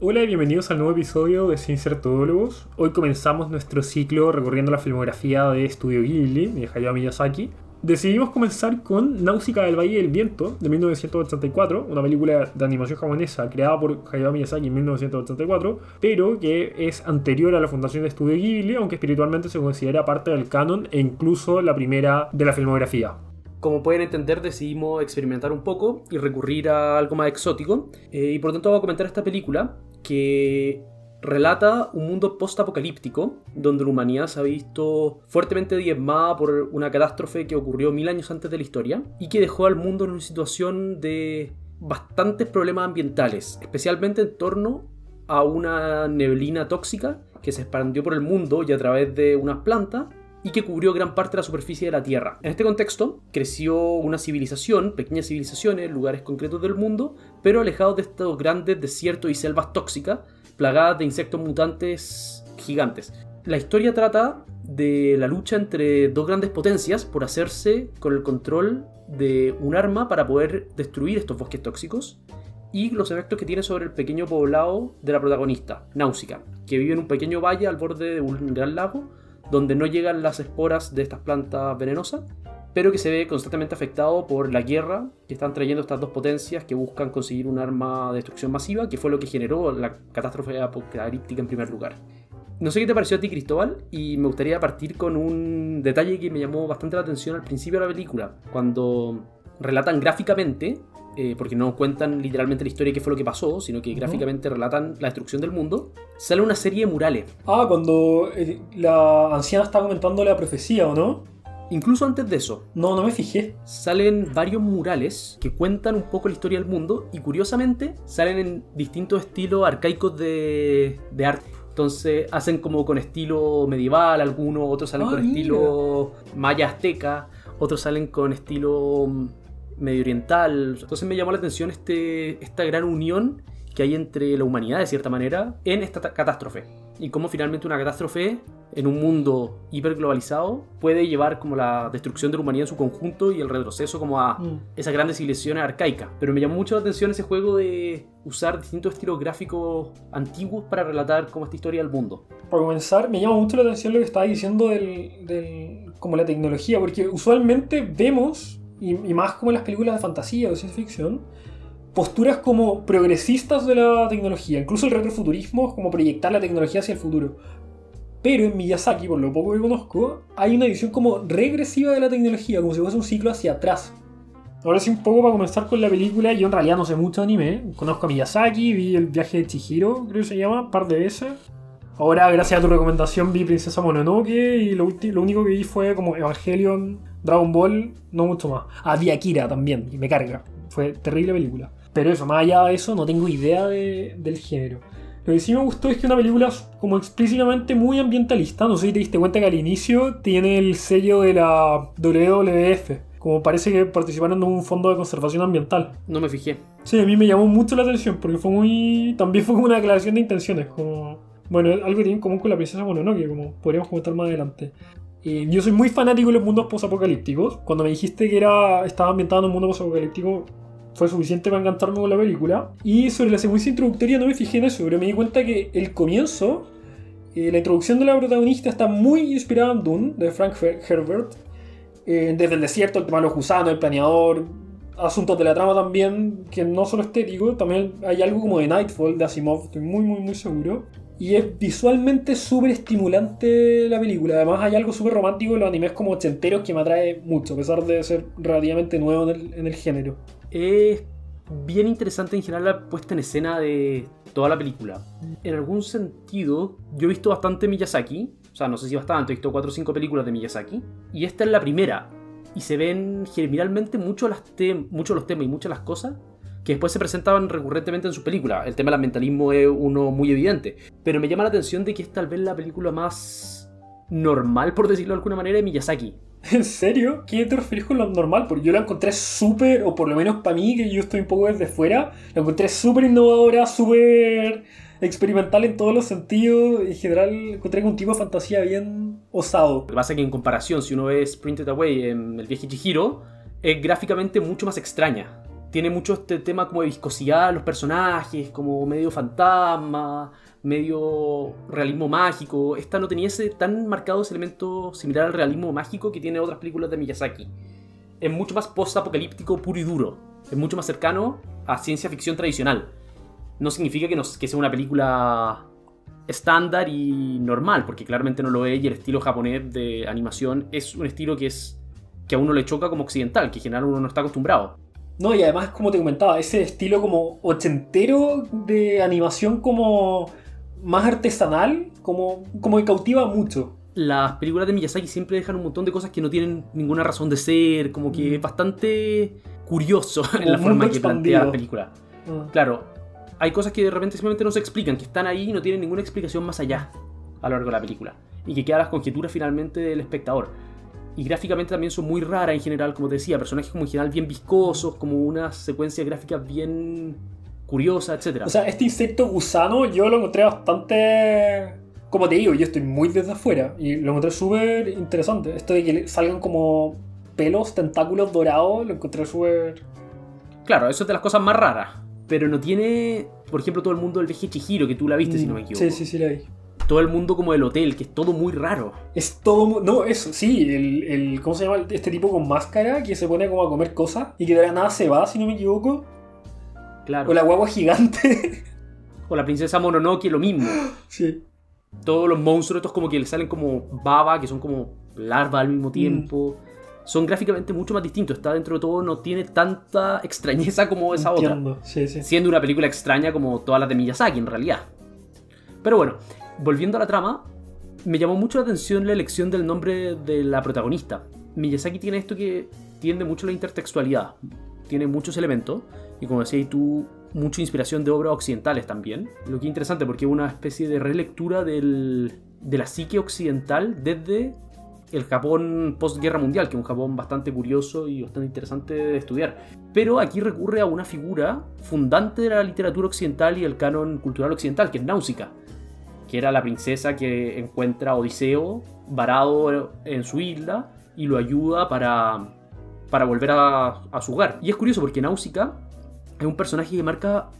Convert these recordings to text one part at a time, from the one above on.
Hola y bienvenidos al nuevo episodio de Sin. Hoy comenzamos nuestro ciclo recorriendo la filmografía de Studio Ghibli de Hayao Miyazaki. Decidimos comenzar con Náusica del Valle del Viento de 1984, una película de animación japonesa creada por Hayao Miyazaki en 1984, pero que es anterior a la fundación de Studio Ghibli, aunque espiritualmente se considera parte del canon e incluso la primera de la filmografía. Como pueden entender, decidimos experimentar un poco y recurrir a algo más exótico. eh, y por tanto voy a comentar esta película que relata un mundo post-apocalíptico donde la humanidad se ha visto fuertemente diezmada por una catástrofe que ocurrió mil años antes de la historia y que dejó al mundo en una situación de bastantes problemas ambientales, especialmente en torno a una neblina tóxica que se expandió por el mundo y a través de unas plantas y que cubrió gran parte de la superficie de la Tierra. En este contexto, creció una civilización, pequeñas civilizaciones, lugares concretos del mundo, pero alejados de estos grandes desiertos y selvas tóxicas, plagadas de insectos mutantes gigantes. La historia trata de la lucha entre dos grandes potencias por hacerse con el control de un arma para poder destruir estos bosques tóxicos y los efectos que tiene sobre el pequeño poblado de la protagonista, Náusica, que vive en un pequeño valle al borde de un gran lago donde no llegan las esporas de estas plantas venenosas, pero que se ve constantemente afectado por la guerra que están trayendo estas dos potencias que buscan conseguir un arma de destrucción masiva, que fue lo que generó la catástrofe apocalíptica en primer lugar. No sé qué te pareció a ti, Cristóbal, y me gustaría partir con un detalle que me llamó bastante la atención al principio de la película, cuando relatan gráficamente eh, porque no cuentan literalmente la historia de qué fue lo que pasó, sino que gráficamente relatan la destrucción del mundo, sale una serie de murales. Ah, cuando eh, la anciana estaba comentando la profecía, ¿o no? Incluso antes de eso, No, no me fijé. salen varios murales que cuentan un poco la historia del mundo y curiosamente salen en distintos estilos arcaicos de, de arte. Entonces hacen como con estilo medieval algunos, otros salen Ah, con mira. estilo maya azteca, otros salen con estilo mm, medio oriental. Entonces me llamó la atención este, esta gran unión que hay entre la humanidad, de cierta manera, en esta ta- catástrofe. Y cómo finalmente una catástrofe en un mundo hiperglobalizado puede llevar como la destrucción de la humanidad en su conjunto y el retroceso como a Mm. esas grandes civilizaciones arcaicas. Pero me llamó mucho la atención ese juego de usar distintos estilos gráficos antiguos para relatar como esta historia del mundo. Para comenzar, me llama mucho la atención lo que estaba diciendo del, del- como la tecnología, porque usualmente vemos, y, y más como en las películas de fantasía o de ciencia ficción, posturas como progresistas de la tecnología. Incluso el retrofuturismo es como proyectar la tecnología hacia el futuro. Pero en Miyazaki, por lo poco que conozco, hay una visión como regresiva de la tecnología, como si fuese un ciclo hacia atrás. Ahora sí, un poco para comenzar con la película, yo en realidad no sé mucho de anime. Conozco a Miyazaki, vi el viaje de Chihiro, creo que se llama, un par de veces. Ahora, gracias a tu recomendación, vi Princesa Mononoke y lo, lo único que vi fue como Evangelion, Dragon Ball, no mucho más. Ah, vi Akira también, y me carga. Fue terrible película. Pero eso, más allá de eso, no tengo idea de- del género. Lo que sí me gustó es que una película como explícitamente muy ambientalista. No sé si te diste cuenta que al inicio tiene el sello de la WWF. Como parece que participaron en un fondo de conservación ambiental. No me fijé. Sí, a mí me llamó mucho la atención porque fue muy. También fue como una declaración de intenciones. Como. Bueno, algo que tiene en común con la princesa Mononoke, como podríamos comentar más adelante. Yo soy muy fanático de los mundos posapocalípticos. Cuando me dijiste que era estaba ambientado en un mundo posapocalíptico, fue suficiente para encantarme con la película. Y sobre la secuencia introductoria no me fijé en eso, pero me di cuenta que el comienzo, eh, la introducción de la protagonista está muy inspirada en Dune, de Frank Her- Herbert. Eh, desde el desierto, el tema de los gusanos, el planeador, asuntos de la trama también, que no solo estético, también hay algo como de Nightfall de Asimov, estoy muy, muy, muy seguro. Y es visualmente súper estimulante la película. Además, hay algo súper romántico en los animes como ochenteros que me atrae mucho, a pesar de ser relativamente nuevo en el, género. Es bien interesante en general la puesta en escena de toda la película. En algún sentido, yo he visto bastante Miyazaki, o sea, no sé si bastante, he visto 4 o 5 películas de Miyazaki, y esta es la primera. Y se ven generalmente mucho las muchos los temas y muchas las cosas que después se presentaban recurrentemente en sus películas. El tema del ambientalismo es uno muy evidente. Pero me llama la atención de que es tal vez la película más normal, por decirlo de alguna manera, de Miyazaki. ¿En serio? ¿Qué te refieres con lo normal? Porque yo la encontré súper, o por lo menos para mí, que yo estoy un poco desde fuera, la encontré súper innovadora, súper experimental en todos los sentidos. En general, encontré un tipo de fantasía bien osado. Lo que pasa es que en comparación, si uno ve Sprinted Away en El viaje Chihiro, es gráficamente mucho más extraña. Tiene mucho este tema como de viscosidad los personajes, como medio fantasma, medio realismo mágico. Esta no tenía ese tan marcado ese elemento similar al realismo mágico que tiene otras películas de Miyazaki. Es mucho más post-apocalíptico puro y duro. Es mucho más cercano a ciencia ficción tradicional. No significa que, que sea una película estándar y normal, porque claramente no lo es y el estilo japonés de animación es un estilo que es que a uno le choca como occidental, que en general uno no está acostumbrado. No, y además, como te comentaba, ese estilo como ochentero de animación como más artesanal, como, como que cautiva mucho. Las películas de Miyazaki siempre dejan un montón de cosas que no tienen ninguna razón de ser, como que es mm. bastante curioso en la forma que plantea la película. Ah. Claro, hay cosas que de repente simplemente no se explican, que están ahí y no tienen ninguna explicación más allá a lo largo de la película. Y que quedan las conjeturas finalmente del espectador. Y gráficamente también son muy raras en general, como te decía, personajes como en general bien viscosos, como unas secuencias gráficas bien curiosas, etc. O sea, este insecto gusano yo lo encontré bastante... Como te digo, yo estoy muy desde afuera y lo encontré súper interesante. Esto de que salgan como pelos, tentáculos dorados, lo encontré súper... Claro, eso es de las cosas más raras. Pero no tiene, por ejemplo, todo el mundo del viaje Chihiro, que tú la viste, si no me equivoco. Sí, sí, sí, la vi. Todo el mundo como el hotel, que es todo muy raro. Es todo No, eso, sí, el, el, ¿Cómo se llama? Este tipo con máscara que se pone como a comer cosas y que de la nada se va, si no me equivoco. Claro. O la guagua gigante. o la princesa Mononoke, lo mismo. Sí. Todos los monstruos estos como que le salen como baba, que son como larva al mismo tiempo. Mm son gráficamente mucho más distintos. Está dentro de todo, no tiene tanta extrañeza como esa otra. Siendo una película extraña como todas las de Miyazaki, en realidad. Pero bueno, volviendo a la trama, me llamó mucho la atención la elección del nombre de la protagonista. Miyazaki tiene esto que tiende mucho a la intertextualidad. Tiene muchos elementos. Y como decías tú, mucha inspiración de obras occidentales también. Lo que es interesante porque es una especie de relectura de la psique occidental desde el Japón postguerra mundial, que es un Japón bastante curioso y bastante interesante de estudiar. Pero aquí recurre a una figura fundante de la literatura occidental y el canon cultural occidental, que es Náusica, que era la princesa que encuentra a Odiseo varado en su isla y lo ayuda para, para volver a, a su hogar. Y es curioso porque Náusica es un personaje que marca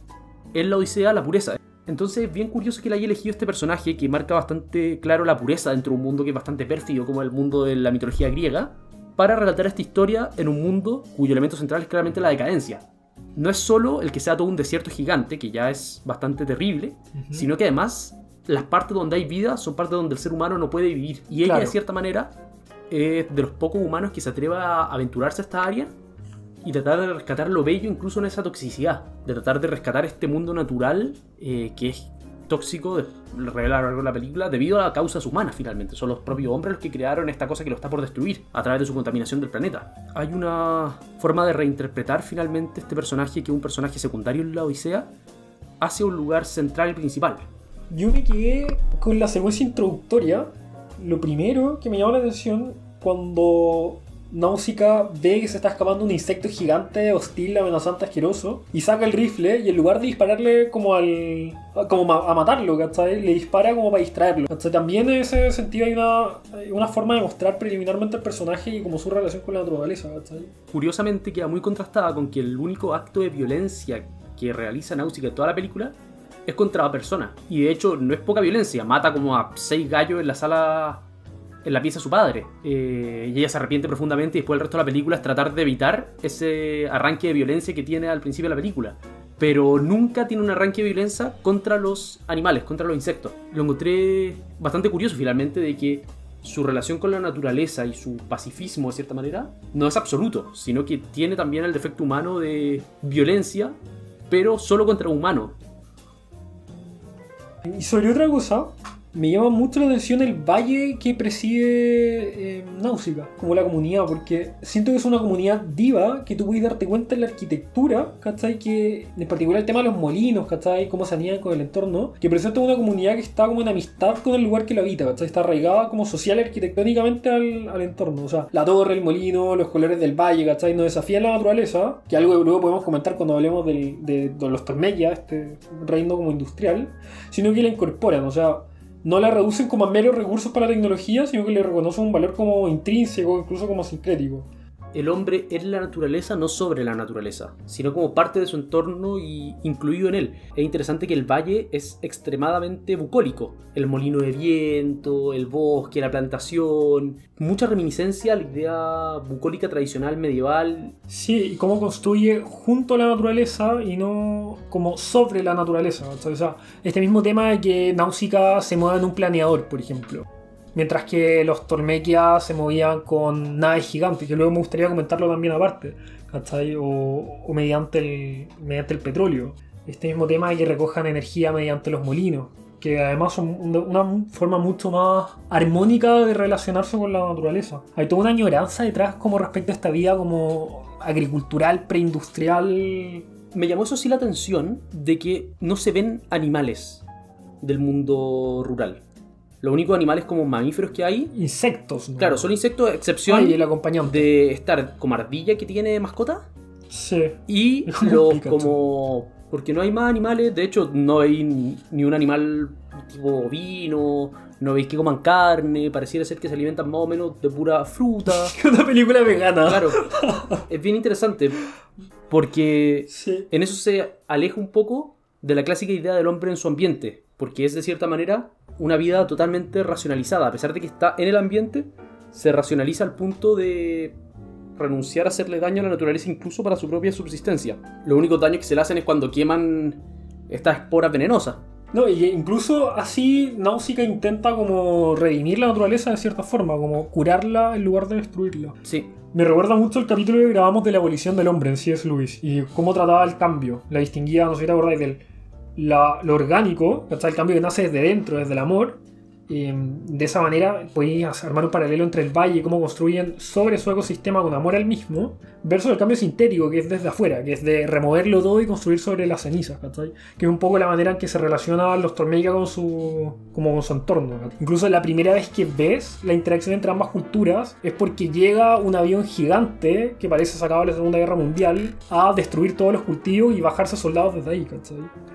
en la Odisea la pureza. Entonces, bien curioso que le haya elegido este personaje que marca bastante claro la pureza dentro de un mundo que es bastante pérfido como el mundo de la mitología griega, para relatar esta historia en un mundo cuyo elemento central es claramente la decadencia. No es solo el que sea todo un desierto gigante, que ya es bastante terrible, sino que además las partes donde hay vida son partes donde el ser humano no puede vivir. Y ella, de cierta manera, es de los pocos humanos que se atreva a aventurarse a esta área y tratar de rescatar lo bello incluso en esa toxicidad, de tratar de rescatar este mundo natural eh, que es tóxico, revela a lo largo de la película, debido a las causas humanas finalmente. Son los propios hombres los que crearon esta cosa que lo está por destruir a través de su contaminación del planeta. Hay una forma de reinterpretar finalmente este personaje que es un personaje secundario en la Odisea hacia un lugar central y principal. Yo me quedé con la secuencia introductoria. Lo primero que me llamó la atención cuando Náusica ve que se está escapando un insecto gigante, hostil, amenazante, asqueroso, y saca el rifle y en lugar de dispararle como al. a matarlo, ¿cachai? Le dispara como para distraerlo. También en ese sentido hay una, forma de mostrar preliminarmente el personaje y como su relación con la naturaleza, ¿cachai? Curiosamente queda muy contrastada con que el único acto de violencia que realiza Náusica en toda la película es contra la persona. Y de hecho no es poca violencia, mata como a seis gallos en la sala en la pieza de su padre. Eh, y ella se arrepiente profundamente y después el resto de la película es tratar de evitar ese arranque de violencia que tiene al principio de la película. Pero nunca tiene un arranque de violencia contra los animales, contra los insectos. Lo encontré bastante curioso finalmente de que su relación con la naturaleza y su pacifismo de cierta manera no es absoluto, sino que tiene también el defecto humano de violencia, pero solo contra un humano. Y sobre otra cosa, me llama mucho la atención el valle que preside eh, Náusica, como la comunidad, porque siento que es una comunidad diva que tú puedes darte cuenta en la arquitectura, ¿cachai? Que en particular el tema de los molinos, ¿cachai? Cómo se anían con el entorno, que presenta una comunidad que está como en amistad con el lugar que lo habita, ¿cachai? Está arraigada como social y arquitectónicamente al, al entorno, o sea, la torre, el molino, los colores del valle, ¿cachai? No desafían la naturaleza, que algo luego podemos comentar cuando hablemos de, de los Tormella, este reino como industrial, sino que la incorporan, o sea, no la reducen como a meros recursos para la tecnología, sino que le reconocen un valor como intrínseco, incluso como sincrético. El hombre en la naturaleza, no sobre la naturaleza, sino como parte de su entorno y incluido en él. Es interesante que el valle es extremadamente bucólico. El molino de viento, el bosque, la plantación, mucha reminiscencia a la idea bucólica tradicional medieval. Sí, y cómo construye junto a la naturaleza y no como sobre la naturaleza. O sea, este mismo tema de que Náusica se mueva en un planeador, por ejemplo mientras que los Tolmequia se movían con naves gigantes, que luego me gustaría comentarlo también aparte, ¿cachai? O, mediante, el, mediante el petróleo. Este mismo tema de que recojan energía mediante los molinos, que además son una forma mucho más armónica de relacionarse con la naturaleza. Hay toda una añoranza detrás como respecto a esta vida como agricultural, preindustrial. Me llamó eso sí la atención de que no se ven animales del mundo rural. Los únicos animales como mamíferos que hay. Insectos. Claro, son insectos, excepción el acompañante. de estar como ardilla que tiene mascota. Sí. Y los como. Porque no hay más animales, de hecho, no hay ni un animal tipo ovino, no veis que coman carne, pareciera ser que se alimentan más o menos de pura fruta. Una película vegana. Claro. es bien interesante porque sí. en eso se aleja un poco de la clásica idea del hombre en su ambiente, porque es de cierta manera una vida totalmente racionalizada. A pesar de que está en el ambiente, se racionaliza al punto de renunciar a hacerle daño a la naturaleza incluso para su propia subsistencia. Los únicos daños que se le hacen es cuando queman estas esporas venenosas. No, y incluso así Náusica intenta como redimir la naturaleza de cierta forma, como curarla en lugar de destruirla. Sí. Me recuerda mucho el capítulo que grabamos de la abolición del hombre en C.S. Lewis y cómo trataba el cambio. La distinguía, no sé si te acordáis, del lo orgánico, el cambio que nace desde dentro, desde el amor, de esa manera podéis armar un paralelo entre el valle cómo construyen sobre su ecosistema con amor al mismo, versus el cambio sintético que es desde afuera, que es de removerlo todo y construir sobre las cenizas, que es un poco la manera en que se relacionan los Tormeica con su, como con su entorno. Incluso la primera vez que ves la interacción entre ambas culturas es porque llega un avión gigante que parece sacado de la Segunda Guerra Mundial a destruir todos los cultivos y bajarse soldados desde ahí.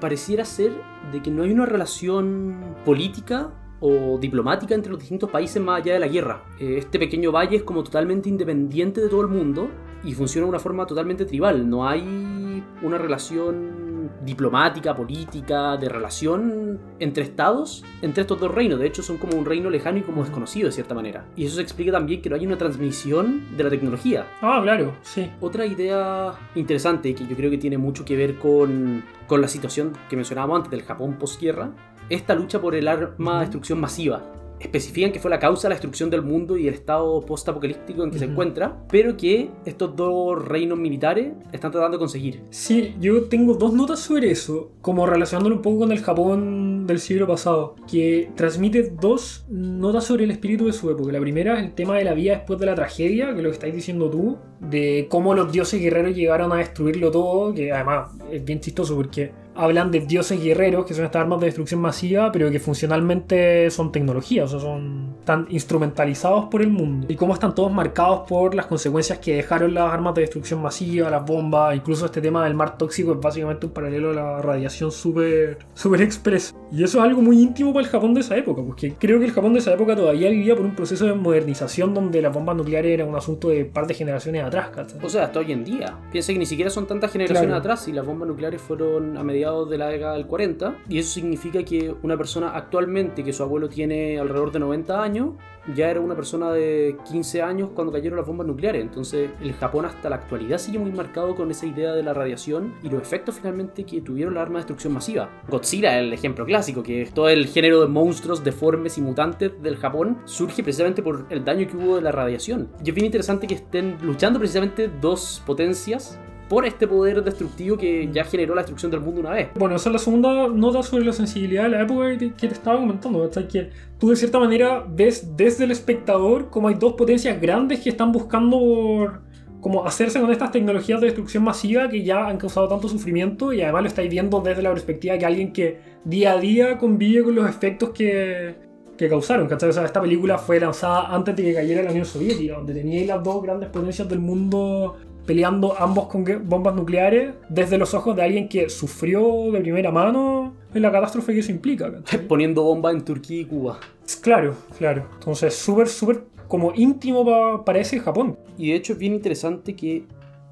Pareciera ser de que no hay una relación política o diplomática entre los distintos países más allá de la guerra. Eh, este pequeño valle es como totalmente independiente de todo el mundo y funciona de una forma totalmente tribal. No hay una relación diplomática, política, de relación entre estados, entre estos dos reinos. De hecho, son como un reino lejano y como desconocido de cierta manera. Y eso se explica también que no hay una transmisión de la tecnología. Ah, claro, sí. Otra idea interesante que yo creo que tiene mucho que ver con, con la situación que mencionábamos antes del Japón postguerra esta lucha por el arma de destrucción masiva. Especifican que fue la causa de la destrucción del mundo y el estado post-apocalíptico en que se encuentra, pero que estos dos reinos militares están tratando de conseguir. Sí, yo tengo dos notas sobre eso, como relacionándolo un poco con el Japón del siglo pasado, que transmite dos notas sobre el espíritu de su época. La primera es el tema de la vida después de la tragedia, que es lo que estáis diciendo tú, de cómo los dioses guerreros llegaron a destruirlo todo, que además es bien chistoso porque hablan de dioses guerreros, que son estas armas de destrucción masiva, pero que funcionalmente son tecnologías, o sea, son tan instrumentalizados por el mundo. Y cómo están todos marcados por las consecuencias que dejaron las armas de destrucción masiva, las bombas, incluso este tema del mar tóxico es básicamente un paralelo a la radiación súper super express. Y eso es algo muy íntimo para el Japón de esa época, porque creo que el Japón de esa época todavía vivía por un proceso de modernización donde las bombas nucleares era un asunto de par de generaciones atrás. O sea, hasta hoy en día. Piensa que ni siquiera son tantas generaciones atrás y las bombas nucleares fueron a mediados de la década del 40 y eso significa que una persona actualmente que su abuelo tiene alrededor de 90 años ya era una persona de 15 años cuando cayeron las bombas nucleares. Entonces el Japón hasta la actualidad sigue muy marcado con esa idea de la radiación y los efectos finalmente que tuvieron las armas de destrucción masiva. Godzilla es el ejemplo clásico, que todo el género de monstruos deformes y mutantes del Japón surge precisamente por el daño que hubo de la radiación. Y es bien interesante que estén luchando precisamente dos potencias por este poder destructivo que ya generó la destrucción del mundo una vez. Bueno, esa es la segunda nota sobre la sensibilidad de la época que te, estaba comentando. Que tú de cierta manera ves desde el espectador como hay dos potencias grandes que están buscando por como hacerse con estas tecnologías de destrucción masiva que ya han causado tanto sufrimiento y además lo estáis viendo desde la perspectiva de alguien que día a día convive con los efectos que, que causaron. ¿cachai? O sea, esta película fue lanzada antes de que cayera la Unión Soviética, donde teníais las dos grandes potencias del mundo peleando ambos con bombas nucleares desde los ojos de alguien que sufrió de primera mano en la catástrofe que eso implica. Poniendo bombas en Turquía y Cuba. Claro, claro. Entonces, súper, súper como íntimo pa- para ese Japón. Y de hecho es bien interesante que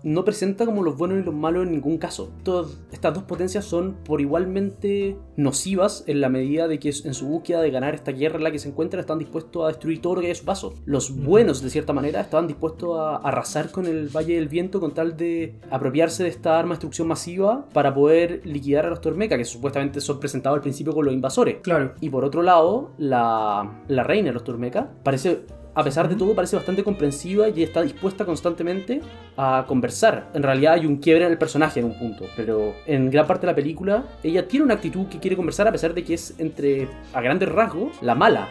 no presenta como los buenos y los malos en ningún caso. Todas estas dos potencias son por igualmente nocivas en la medida de que en su búsqueda de ganar esta guerra en la que se encuentran están dispuestos a destruir todo lo que hay a su paso. Los buenos, de cierta manera, estaban dispuestos a arrasar con el Valle del Viento con tal de apropiarse de esta arma de destrucción masiva para poder liquidar a los Tormeca, que supuestamente son presentados al principio con los invasores. Claro. Y por otro lado, la, la reina de los Turmeca parece, a pesar de todo, parece bastante comprensiva y está dispuesta constantemente a conversar. En realidad hay un quiebre en el personaje en un punto, pero en gran parte de la película ella tiene una actitud que quiere conversar a pesar de que es entre, a grandes rasgos, la mala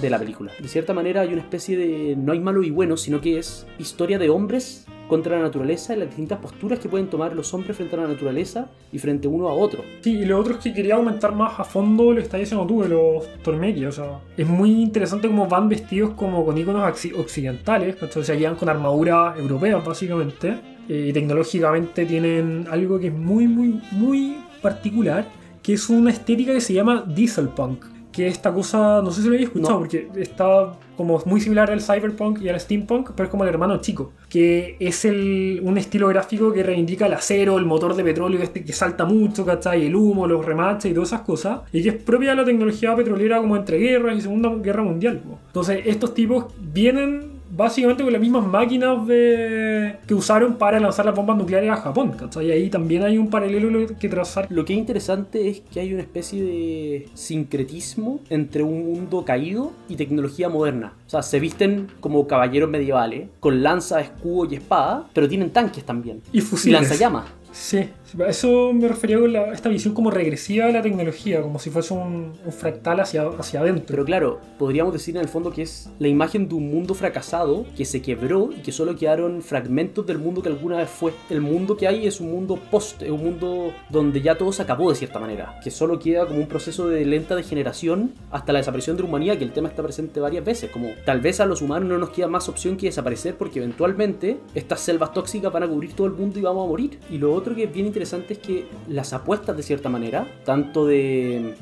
de la película. De cierta manera hay una especie de... no hay malo y bueno, sino que es historia de hombres contra la naturaleza y las distintas posturas que pueden tomar los hombres frente a la naturaleza y frente uno a otro. Sí, y lo otro es que quería aumentar más a fondo lo que estás diciendo tú de los Tormeki. O sea, es muy interesante cómo van vestidos como con iconos occi- occidentales. O sea, llegan con armadura europea, básicamente. Eh, y tecnológicamente tienen algo que es muy, muy, muy particular. Que es una estética que se llama diesel punk. Que esta cosa, no sé si lo habéis escuchado, No. porque está como muy similar al cyberpunk y al steampunk, pero es como el hermano chico. Que es el, un estilo gráfico que reivindica el acero, el motor de petróleo este que salta mucho, ¿cachai? El humo, los remaches y todas esas cosas. Y que es propia de la tecnología petrolera como entre guerras y Segunda Guerra Mundial. Entonces, estos tipos vienen básicamente con las mismas máquinas de... que usaron para lanzar las bombas nucleares a Japón, ¿cachai? Y ahí también hay un paralelo que trazar. Lo que es interesante es que hay una especie de sincretismo entre un mundo caído y tecnología moderna. O sea, se visten como caballeros medievales, con lanza, escudo y espada, pero tienen tanques también. Y Y fusiles. lanzallamas. Sí, eso me refería con la- esta visión como regresiva de la tecnología, como si fuese un, un fractal hacia, hacia adentro. Pero claro, podríamos decir en el fondo que es la imagen de un mundo fracasado que se quebró y que solo quedaron fragmentos del mundo que alguna vez fue. El mundo que hay es un mundo post, es un mundo donde ya todo se acabó de cierta manera, que solo queda como un proceso de lenta degeneración hasta la desaparición de la humanidad, que el tema está presente varias veces, como tal vez a los humanos no nos queda más opción que desaparecer porque eventualmente estas selvas tóxicas van a cubrir todo el mundo y vamos a morir. Y lo otro que es bien interesante es que las apuestas de cierta manera, tanto de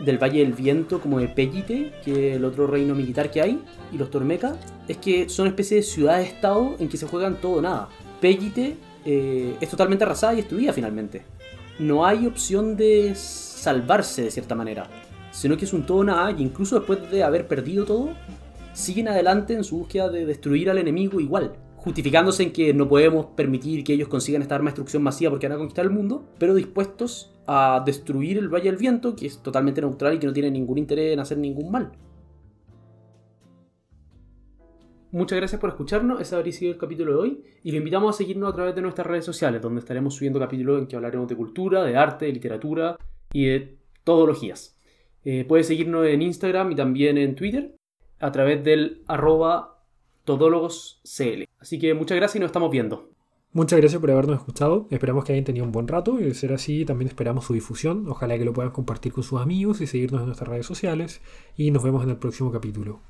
del Valle del Viento como de Pellite, que es el otro reino militar que hay, y los Tormeca, es que son especie de ciudades-estado en que se juegan todo nada. Pellite eh, es totalmente arrasada y destruida finalmente. No hay opción de salvarse de cierta manera, sino que es un todo nada y incluso después de haber perdido todo, siguen adelante en su búsqueda de destruir al enemigo igual. Justificándose en que no podemos permitir que ellos consigan esta arma de destrucción masiva porque van a conquistar el mundo, pero dispuestos a destruir el Valle del Viento, que es totalmente neutral y que no tiene ningún interés en hacer ningún mal. Muchas gracias por escucharnos, ese habría sido el capítulo de hoy y lo invitamos a seguirnos a través de nuestras redes sociales, donde estaremos subiendo capítulos en que hablaremos de cultura, de arte, de literatura y de todologías. Eh, puedes seguirnos en Instagram y también en Twitter a través del arroba todólogoscl. Así que muchas gracias y nos estamos viendo. Muchas gracias por habernos escuchado. Esperamos que hayan tenido un buen rato y de ser así también esperamos su difusión. Ojalá que lo puedan compartir con sus amigos y seguirnos en nuestras redes sociales. Y nos vemos en el próximo capítulo.